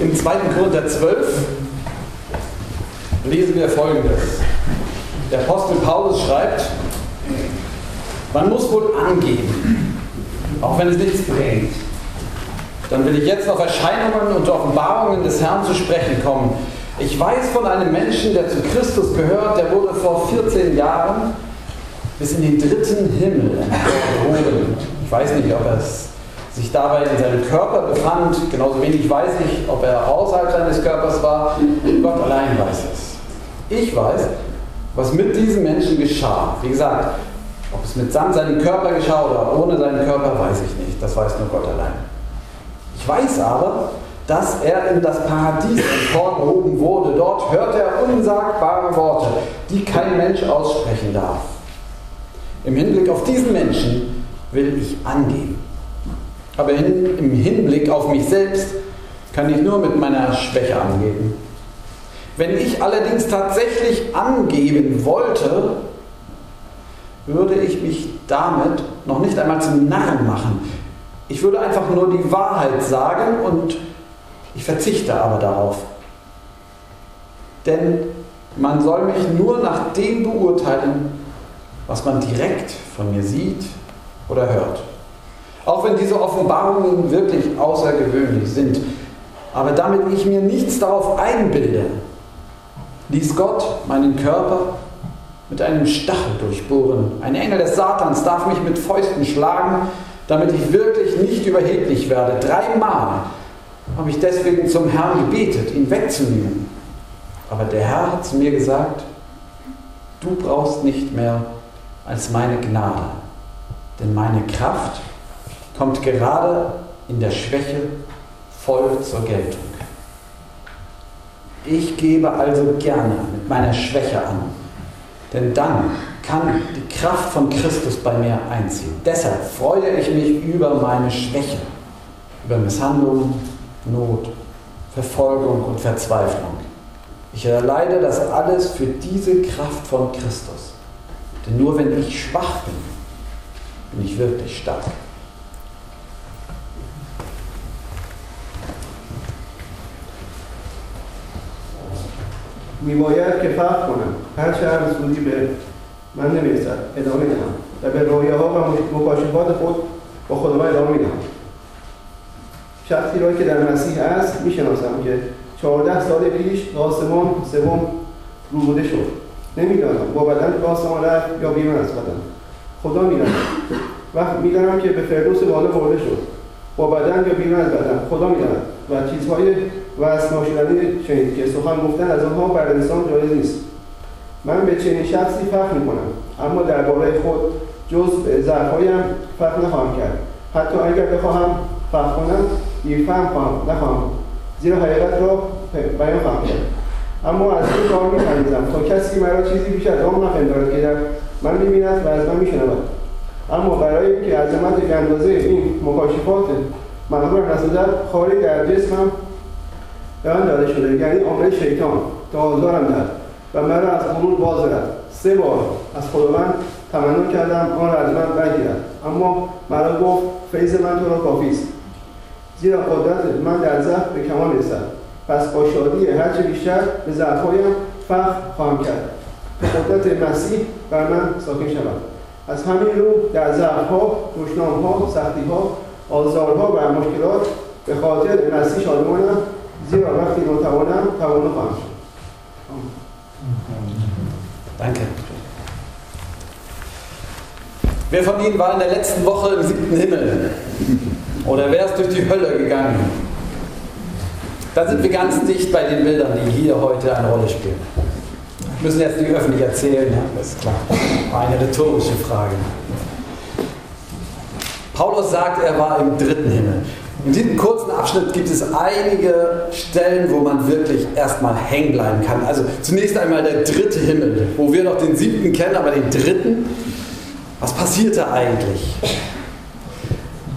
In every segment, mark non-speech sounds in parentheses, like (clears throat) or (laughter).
Im 2. Korinther 12 lesen wir folgendes. Der Apostel Paulus schreibt, man muss wohl angeben, auch wenn es nichts bringt. Dann will ich jetzt auf Erscheinungen und Offenbarungen des Herrn zu sprechen kommen. Ich weiß von einem Menschen, der zu Christus gehört, der wurde vor 14 Jahren bis in den dritten Himmel gehoben. Ich weiß nicht, ob er sich dabei in seinem Körper befand, genauso wenig weiß ich, ob er außerhalb seines Körpers war. Gott allein weiß es. Ich weiß, was mit diesem Menschen geschah. Wie gesagt, ob es mit seinem Körper geschah oder ohne seinen Körper, weiß ich nicht. Das weiß nur Gott allein. Ich weiß aber, dass er in das Paradies emporgehoben wurde. Dort hört er unsagbare Worte, die kein Mensch aussprechen darf. Im Hinblick auf diesen Menschen will ich angeben. Aber in, im Hinblick auf mich selbst kann ich nur mit meiner Schwäche angeben. Wenn ich allerdings tatsächlich angeben wollte, würde ich mich damit noch nicht einmal zum Narren machen. Ich würde einfach nur die Wahrheit sagen und ich verzichte aber darauf. Denn man soll mich nur nach dem beurteilen, was man direkt von mir sieht oder hört. Auch wenn diese Offenbarungen wirklich außergewöhnlich sind. Aber damit ich mir nichts darauf einbilde, ließ Gott meinen Körper mit einem Stachel durchbohren. Ein Engel des Satans darf mich mit Fäusten schlagen, damit ich wirklich nicht überheblich werde. Dreimal habe ich deswegen zum Herrn gebetet, ihn wegzunehmen. Aber der Herr hat zu mir gesagt, du brauchst nicht mehr als meine Gnade, denn meine Kraft kommt gerade in der Schwäche voll zur Geltung. Ich gebe also gerne mit meiner Schwäche an, denn dann kann die Kraft von Christus bei mir einziehen. Deshalb freue ich mich über meine Schwäche, über Misshandlung, Not, Verfolgung und Verzweiflung. Ich erleide das alles für diese Kraft von Christus. Denn nur wenn ich schwach bin, bin ich wirklich stark. میباید که فرق کنم. هر شهر سودی به من نمی‌رسد ادامه دهم. و به رویه ها و مکاشفات خود با خداوند ادامه می‌دهم. شخصی را که در مسیح است می‌شناسم که چهارده سال پیش آسمان سوم روبوده شد. نمی‌دانم با بدن به آسمان رفت یا بیرون از بدن. خدا می‌داند. وقت می‌دانم که به فردوس بالا برده شد. با بدن یا بیرون از بدن. خدا می‌داند. و چیزهای وصل ناشدنی شنید که سخن گفتن از آنها بر انسان جایز نیست. من به چنین شخصی فخر می‌کنم اما درباره خود جز ضعفهایم فخر نخواهم کرد. حتی اگر بخواهم فخر کنم بیفهم خواهم نخواهم زیرا حقیقت را بیان خواهم کرد. اما از این کار میخندیدم تا کسی مرا چیزی بیش از آن نپندارد که در من می‌بیند و از من میشنود. اما برای اینکه عظمت اندازه این مکاشفات مغرور نسازد خاری در جسمم به داده شده یعنی عامل شیطان تا آزارم دهد و مرا از غرور باز سه بار از خداوند تمنا کردم آن را از من بگیرد اما مرا گفت فیض من تو را کافی است. زیرا قدرت من در ضعف به کمال رسد. پس با شادی هرچه بیشتر به ضعفهایم فخر خواهم کرد. که قدرت مسیح بر من ساکن شود از همین رو در ضعفها دشنامها سختیها آزارها و مشکلات به خاطر مسیح شادمانم ziwa wakati utaona utaona macho. Danke. Wer von Ihnen war in der letzten Woche im siebten Himmel? Oder wer ist durch die Hölle gegangen? Da sind wir ganz dicht bei den Bildern, die hier heute eine Rolle spielen. Wir müssen jetzt nicht öffentlich erzählen, ja, das ist klar. Eine rhetorische Frage. Paulus sagt, er war im dritten Himmel. In diesem kurzen Abschnitt gibt es einige Stellen, wo man wirklich erstmal hängen bleiben kann. Also zunächst einmal der dritte Himmel, wo wir noch den siebten kennen, aber den dritten. Was passierte eigentlich?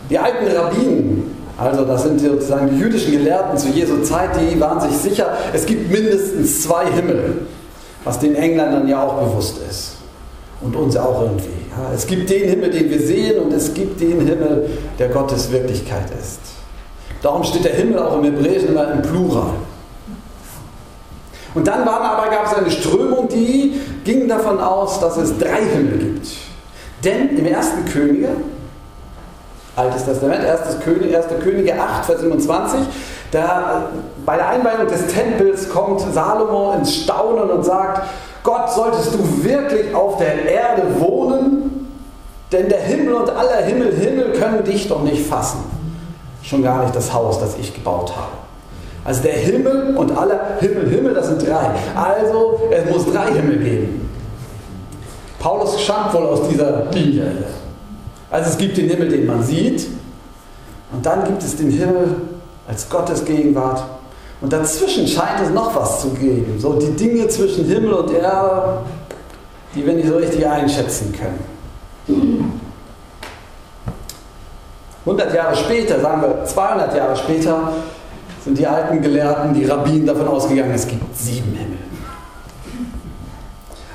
Die alten Rabbinen, also das sind sozusagen die jüdischen Gelehrten zu Jesu Zeit, die waren sich sicher, es gibt mindestens zwei Himmel, was den Engländern ja auch bewusst ist. Und uns auch irgendwie. Es gibt den Himmel, den wir sehen, und es gibt den Himmel, der Gottes Wirklichkeit ist. Darum steht der Himmel auch im Hebräischen immer im Plural. Und dann war aber, gab es eine Strömung, die ging davon aus, dass es drei Himmel gibt. Denn im ersten Könige, Altes Testament, 1. Könige, 1. Könige 8, Vers 27, da bei der Einweihung des Tempels kommt Salomo ins Staunen und sagt, Gott, solltest du wirklich auf der Erde wohnen? Denn der Himmel und aller Himmel, Himmel können dich doch nicht fassen. Schon gar nicht das Haus, das ich gebaut habe. Also der Himmel und aller Himmel, Himmel, das sind drei. Also es muss drei Himmel geben. Paulus stammt wohl aus dieser Linie. Also es gibt den Himmel, den man sieht, und dann gibt es den Himmel als Gottes Gegenwart. Und dazwischen scheint es noch was zu geben. So die Dinge zwischen Himmel und Erde, die wir nicht so richtig einschätzen können. 100 Jahre später, sagen wir 200 Jahre später, sind die alten Gelehrten, die Rabbinen davon ausgegangen, es gibt sieben Himmel.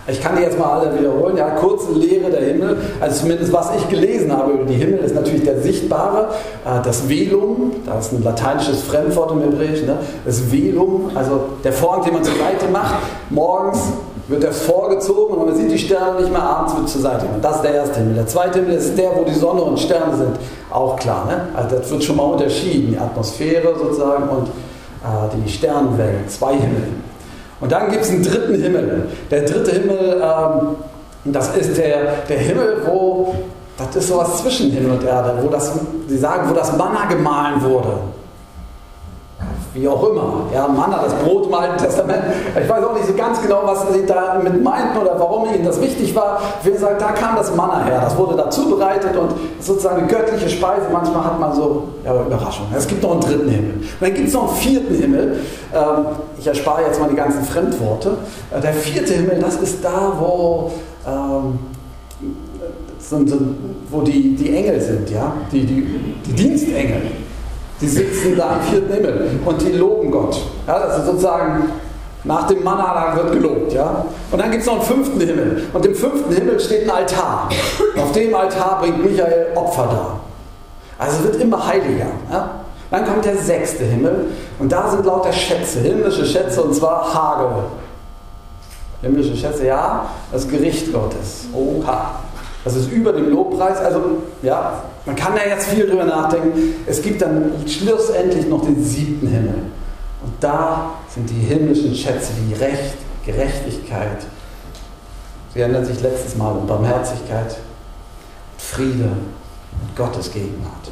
Ich kann die jetzt mal alle wiederholen. Ja, kurze Lehre der Himmel, also zumindest was ich gelesen habe über die Himmel, ist natürlich der sichtbare, äh, das Velum, das ist ein lateinisches Fremdwort im Hebräischen, ne? das Velum, also der Vorhang, den man zur Seite macht, morgens wird er vorgezogen und man sieht die Sterne nicht mehr, abends wird zur Seite gemacht. Das ist der erste Himmel. Der zweite Himmel ist der, wo die Sonne und Sterne sind. Auch klar, ne? Also das wird schon mal unterschieden, die Atmosphäre sozusagen und äh, die Sternenwelt, zwei Himmel. Und dann gibt es einen dritten Himmel. Der dritte Himmel, ähm, das ist der, der Himmel, wo, das ist sowas zwischen Himmel und Erde, wo das, sie sagen, wo das Manna gemahlen wurde wie auch immer. Ja, Manna, das Brot im Alten Testament. Ich weiß auch nicht so ganz genau, was sie damit meinten oder warum ihnen das wichtig war. Wir sagen, da kam das Manna her. Das wurde da zubereitet und sozusagen eine göttliche Speise. Manchmal hat man so ja, Überraschung. Es gibt noch einen dritten Himmel. Und dann gibt es noch einen vierten Himmel. Ähm, ich erspare jetzt mal die ganzen Fremdworte. Äh, der vierte Himmel, das ist da, wo ähm, wo die, die Engel sind, ja? die, die, die Dienstengel. Die sitzen da im vierten Himmel und die loben Gott. Ja, das ist sozusagen nach dem Manna wird gelobt. Ja? Und dann gibt es noch einen fünften Himmel. Und im fünften Himmel steht ein Altar. Auf dem Altar bringt Michael Opfer dar. Also wird immer heiliger. Ja? Dann kommt der sechste Himmel und da sind lauter Schätze, himmlische Schätze und zwar Hagel. Himmlische Schätze, ja, das Gericht Gottes. Oha. Das ist über dem Lobpreis. Also, ja, man kann da jetzt viel drüber nachdenken. Es gibt dann schlussendlich noch den siebten Himmel. Und da sind die himmlischen Schätze wie Recht, Gerechtigkeit. Sie erinnern sich letztes Mal um Barmherzigkeit, Friede und Gottes Gegenwart.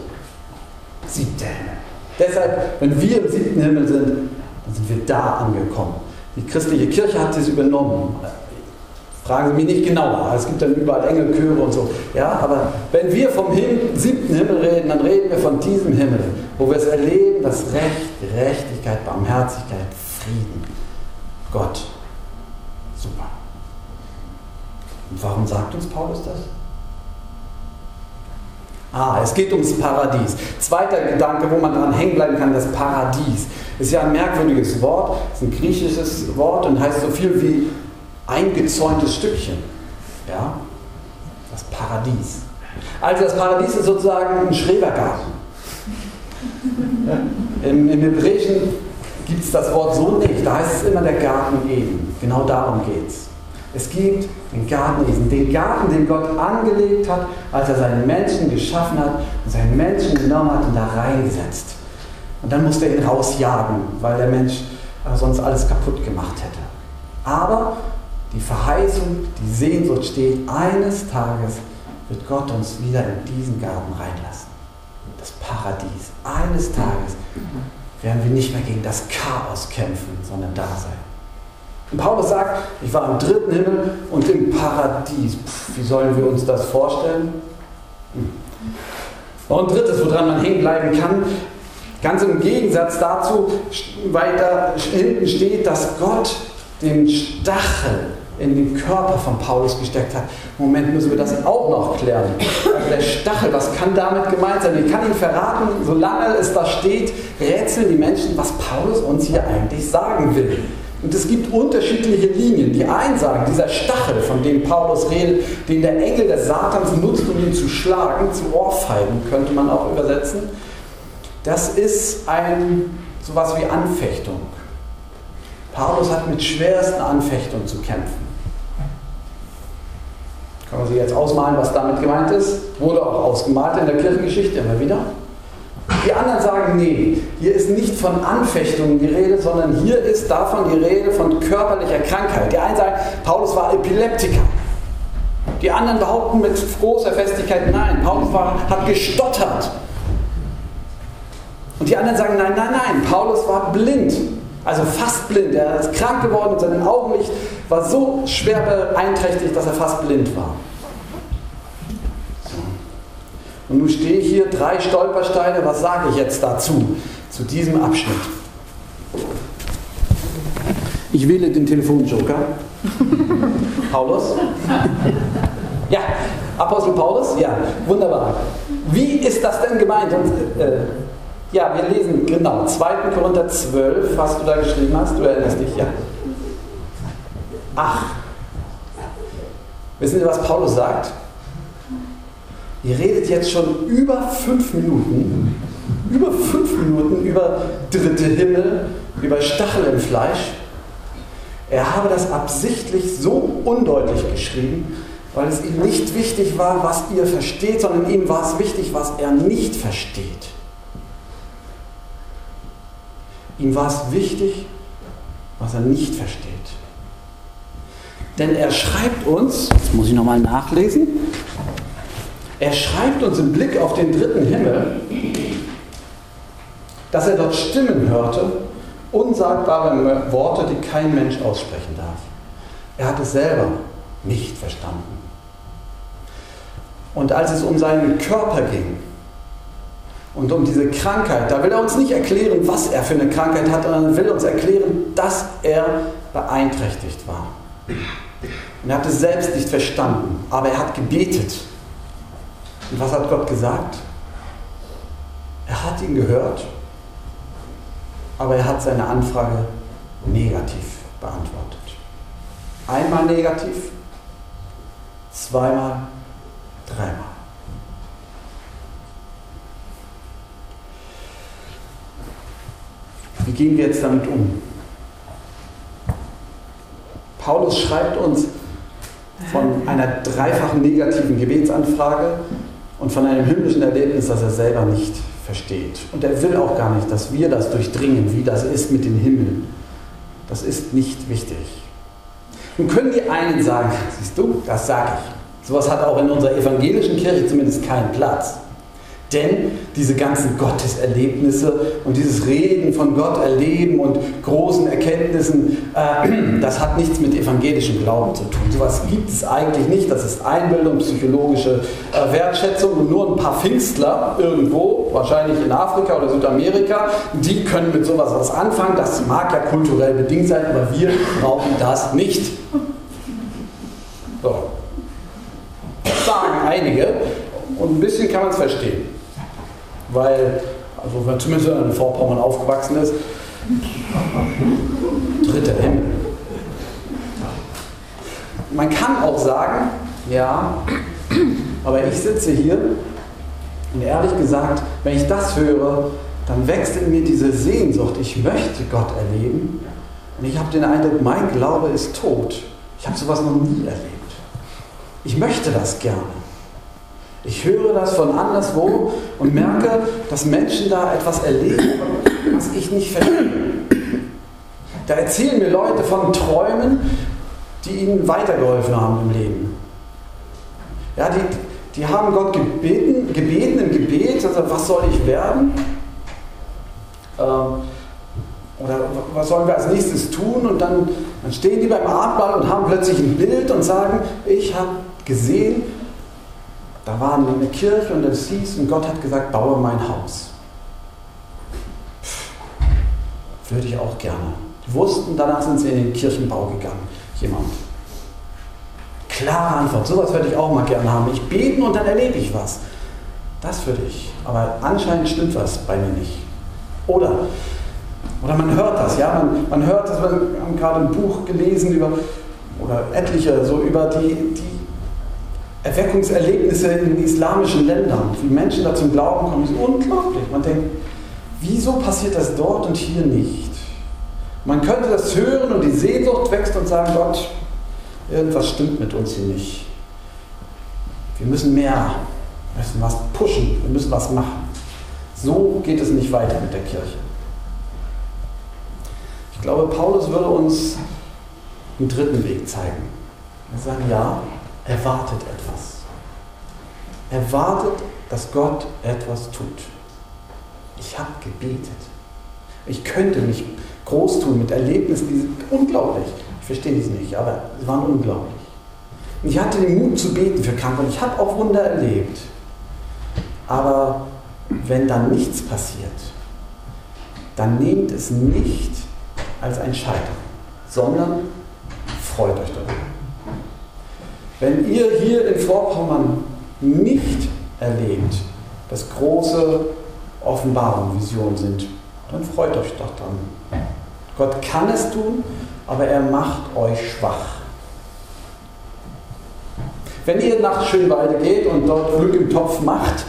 Siebter Himmel. Deshalb, wenn wir im siebten Himmel sind, dann sind wir da angekommen. Die christliche Kirche hat es übernommen. Fragen Sie mich nicht genauer. Es gibt dann überall Engelchöre und so. Ja, aber wenn wir vom Himmel, siebten Himmel reden, dann reden wir von diesem Himmel, wo wir es erleben, dass Recht, Gerechtigkeit, Barmherzigkeit, Frieden, Gott. Super. Und warum sagt uns Paulus das? Ah, es geht ums Paradies. Zweiter Gedanke, wo man dran hängen bleiben kann, das Paradies. Ist ja ein merkwürdiges Wort, ist ein griechisches Wort und heißt so viel wie eingezäuntes Stückchen. Ja? Das Paradies. Also das Paradies ist sozusagen ein Schrebergarten. Im, Im Hebräischen gibt es das Wort so nicht. Da heißt es immer der Garten Eden. Genau darum geht es. Es gibt den Garten Eden, den Garten, den Gott angelegt hat, als er seinen Menschen geschaffen hat und seinen Menschen genommen hat und da reingesetzt. Und dann musste er ihn rausjagen, weil der Mensch sonst alles kaputt gemacht hätte. Aber die Verheißung, die Sehnsucht steht, eines Tages wird Gott uns wieder in diesen Garten reinlassen. Das Paradies. Eines Tages werden wir nicht mehr gegen das Chaos kämpfen, sondern da sein. Und Paulus sagt, ich war im dritten Himmel und im Paradies. Pff, wie sollen wir uns das vorstellen? Hm. Noch ein drittes, woran man hängen bleiben kann. Ganz im Gegensatz dazu, weiter hinten steht, dass Gott den Stachel in den Körper von Paulus gesteckt hat. Moment, müssen wir das auch noch klären. Also der Stachel, was kann damit gemeint sein? Ich kann Ihnen verraten, solange es da steht, rätseln die Menschen, was Paulus uns hier eigentlich sagen will. Und es gibt unterschiedliche Linien. Die einen sagen, dieser Stachel, von dem Paulus redet, den der Engel des Satans nutzt, um ihn zu schlagen, zu Ohrfeigen, könnte man auch übersetzen. das ist ein sowas wie Anfechtung. Paulus hat mit schwersten Anfechtungen zu kämpfen. Kann man sich jetzt ausmalen, was damit gemeint ist? Wurde auch ausgemalt in der Kirchengeschichte immer wieder. Die anderen sagen, nee, hier ist nicht von Anfechtungen die Rede, sondern hier ist davon die Rede von körperlicher Krankheit. Die einen sagen, Paulus war Epileptiker. Die anderen behaupten mit großer Festigkeit, nein, Paulus war, hat gestottert. Und die anderen sagen, nein, nein, nein, Paulus war blind. Also fast blind. Er ist krank geworden und sein Augenlicht war so schwer beeinträchtigt, dass er fast blind war. Und nun stehe ich hier, drei Stolpersteine. Was sage ich jetzt dazu, zu diesem Abschnitt? Ich wähle den Telefonjoker. (laughs) Paulus? Ja, Apostel Paulus? Ja, wunderbar. Wie ist das denn gemeint? Und, äh, ja, wir lesen genau 2. Korinther 12, was du da geschrieben hast. Du erinnerst dich, ja. Ach, wissen Sie, was Paulus sagt? Ihr redet jetzt schon über fünf Minuten, über fünf Minuten über dritte Himmel, über Stachel im Fleisch. Er habe das absichtlich so undeutlich geschrieben, weil es ihm nicht wichtig war, was ihr versteht, sondern ihm war es wichtig, was er nicht versteht. Ihm war es wichtig, was er nicht versteht. Denn er schreibt uns, jetzt muss ich nochmal nachlesen, er schreibt uns im Blick auf den dritten Himmel, dass er dort Stimmen hörte, unsagbare Worte, die kein Mensch aussprechen darf. Er hat es selber nicht verstanden. Und als es um seinen Körper ging und um diese Krankheit, da will er uns nicht erklären, was er für eine Krankheit hat, sondern will uns erklären, dass er beeinträchtigt war. Und er hat es selbst nicht verstanden, aber er hat gebetet. Und was hat Gott gesagt? Er hat ihn gehört, aber er hat seine Anfrage negativ beantwortet. Einmal negativ, zweimal, dreimal. Wie gehen wir jetzt damit um? Paulus schreibt uns von einer dreifachen negativen Gebetsanfrage und von einem himmlischen Erlebnis, das er selber nicht versteht. Und er will auch gar nicht, dass wir das durchdringen, wie das ist mit dem Himmel. Das ist nicht wichtig. Nun können die einen sagen, siehst du, das sage ich. Sowas hat auch in unserer evangelischen Kirche zumindest keinen Platz. Denn diese ganzen Gotteserlebnisse und dieses Reden von Gott erleben und großen Erkenntnissen, äh, (clears throat) das hat nichts mit evangelischem Glauben zu tun. Sowas gibt es eigentlich nicht. Das ist Einbildung, psychologische äh, Wertschätzung und nur ein paar Pfingstler irgendwo, wahrscheinlich in Afrika oder Südamerika, die können mit sowas was anfangen. Das mag ja kulturell bedingt sein, aber wir brauchen das nicht. So. Das sagen einige und ein bisschen kann man es verstehen weil, also wenn zumindest in Vorpommern aufgewachsen ist, dritter Himmel. Man kann auch sagen, ja, aber ich sitze hier und ehrlich gesagt, wenn ich das höre, dann wächst in mir diese Sehnsucht, ich möchte Gott erleben. Und ich habe den Eindruck, mein Glaube ist tot. Ich habe sowas noch nie erlebt. Ich möchte das gerne. Ich höre das von anderswo und merke, dass Menschen da etwas erleben, was ich nicht verstehe. Da erzählen mir Leute von Träumen, die ihnen weitergeholfen haben im Leben. Ja, die, die haben Gott gebeten, gebeten im Gebet, also was soll ich werden? Ähm, oder was sollen wir als nächstes tun? Und dann, dann stehen die beim Abendmahl und haben plötzlich ein Bild und sagen, ich habe gesehen, da waren wir in der Kirche und es hieß, und Gott hat gesagt, baue mein Haus. Pff, würde ich auch gerne. Die wussten, danach sind sie in den Kirchenbau gegangen. Jemand. Klare Antwort, sowas würde ich auch mal gerne haben. Ich beten und dann erlebe ich was. Das würde ich. Aber anscheinend stimmt was bei mir nicht. Oder, oder man hört das, ja, man, man hört das, wir haben gerade ein Buch gelesen über, oder etliche, so über die, die Erweckungserlebnisse in islamischen Ländern, wie Menschen da zum Glauben kommen, ist unglaublich. Man denkt, Wieso passiert das dort und hier nicht? Man könnte das hören und die Sehnsucht wächst und sagen, Gott, irgendwas stimmt mit uns hier nicht. Wir müssen mehr, wir müssen was pushen, wir müssen was machen. So geht es nicht weiter mit der Kirche. Ich glaube, Paulus würde uns einen dritten Weg zeigen. Wir sagen, ja, erwartet etwas. Erwartet, dass Gott etwas tut. Ich habe gebetet. Ich könnte mich groß tun mit Erlebnissen, die sind unglaublich. Ich verstehe dies nicht, aber sie waren unglaublich. Ich hatte den Mut zu beten für Kranke und ich habe auch Wunder erlebt. Aber wenn dann nichts passiert, dann nehmt es nicht als ein Scheitern, sondern freut euch. Wenn ihr hier in Vorpommern nicht erlebt, dass große Offenbarungen, Visionen sind, dann freut euch doch dran. Gott kann es tun, aber er macht euch schwach. Wenn ihr nach Schönwalde geht und dort Glück im Topf macht,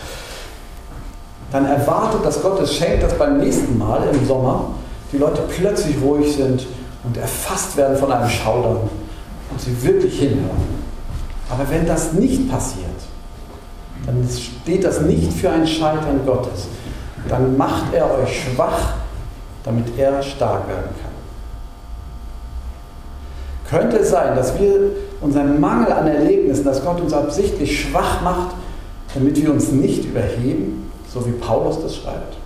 dann erwartet, dass Gott es schenkt, dass beim nächsten Mal im Sommer die Leute plötzlich ruhig sind und erfasst werden von einem Schaudern und sie wirklich hinhören. Aber wenn das nicht passiert, dann steht das nicht für ein Scheitern Gottes. Dann macht er euch schwach, damit er stark werden kann. Könnte es sein, dass wir unseren Mangel an Erlebnissen, dass Gott uns absichtlich schwach macht, damit wir uns nicht überheben, so wie Paulus das schreibt?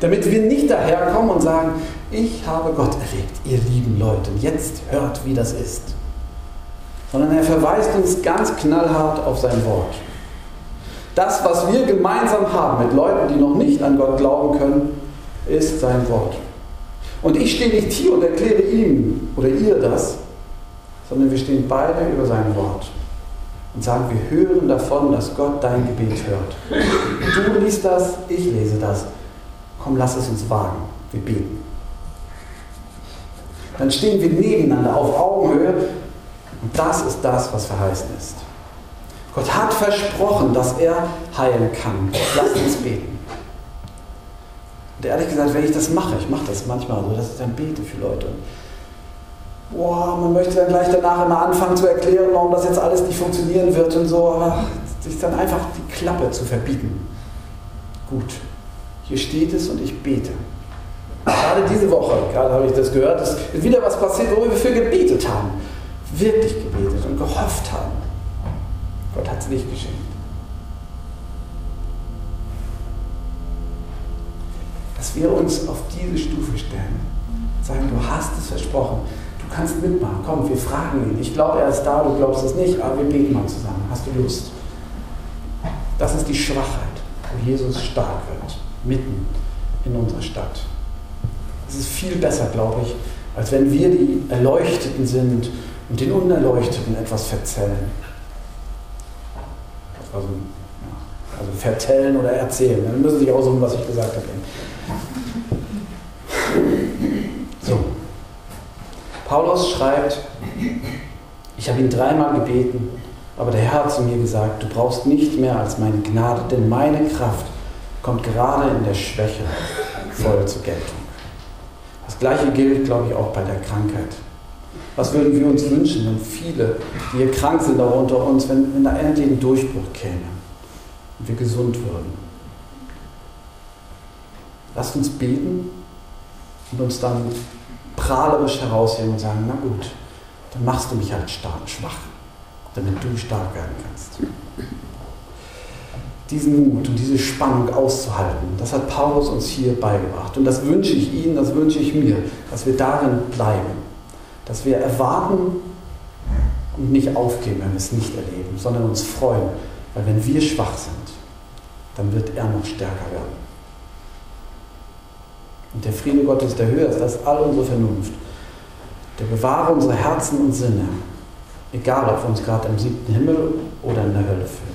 Damit wir nicht daherkommen und sagen, ich habe Gott erlebt, ihr lieben Leute, jetzt hört, wie das ist. Sondern er verweist uns ganz knallhart auf sein Wort. Das, was wir gemeinsam haben mit Leuten, die noch nicht an Gott glauben können, ist sein Wort. Und ich stehe nicht hier und erkläre ihm oder ihr das, sondern wir stehen beide über sein Wort und sagen, wir hören davon, dass Gott dein Gebet hört. Du liest das, ich lese das. Komm, lass es uns wagen. Wir beten. Dann stehen wir nebeneinander auf Augenhöhe und das ist das, was verheißen ist. Gott hat versprochen, dass er heilen kann. Lasst uns beten. Und ehrlich gesagt, wenn ich das mache, ich mache das manchmal so, dass ich dann bete für Leute. Boah, man möchte dann gleich danach immer anfangen zu erklären, warum das jetzt alles nicht funktionieren wird und so, aber sich dann einfach die Klappe zu verbieten. Gut, hier steht es und ich bete. Gerade diese Woche, gerade habe ich das gehört, ist wieder was passiert, wo wir für gebetet haben. Wirklich gebetet und gehofft haben. Gott hat es nicht geschenkt. Dass wir uns auf diese Stufe stellen. Sagen, du hast es versprochen. Du kannst mitmachen. Komm, wir fragen ihn. Ich glaube, er ist da, du glaubst es nicht, aber wir beten mal zusammen. Hast du Lust? Das ist die Schwachheit, wo Jesus stark wird. Mitten in unserer Stadt. Es ist viel besser, glaube ich, als wenn wir die Erleuchteten sind und den Unerleuchteten etwas verzellen. Also, also vertellen oder erzählen. Dann müssen Sie sich aussuchen, was ich gesagt habe. So. Paulus schreibt, ich habe ihn dreimal gebeten, aber der Herr hat zu mir gesagt, du brauchst nicht mehr als meine Gnade, denn meine Kraft kommt gerade in der Schwäche voll zur Geltung. Das gleiche gilt, glaube ich, auch bei der Krankheit. Was würden wir uns wünschen, wenn viele, die hier krank sind, auch unter uns, wenn, wenn da endlich ein Durchbruch käme und wir gesund würden? Lasst uns beten und uns dann prahlerisch herausheben und sagen, na gut, dann machst du mich halt stark, schwach, damit du stark werden kannst diesen Mut und diese Spannung auszuhalten. Das hat Paulus uns hier beigebracht. Und das wünsche ich Ihnen, das wünsche ich mir, dass wir darin bleiben. Dass wir erwarten und nicht aufgeben, wenn wir es nicht erleben, sondern uns freuen. Weil wenn wir schwach sind, dann wird er noch stärker werden. Und der Friede Gottes, der höher ist als all unsere Vernunft, der bewahre unsere Herzen und Sinne, egal ob wir uns gerade im siebten Himmel oder in der Hölle fühlen.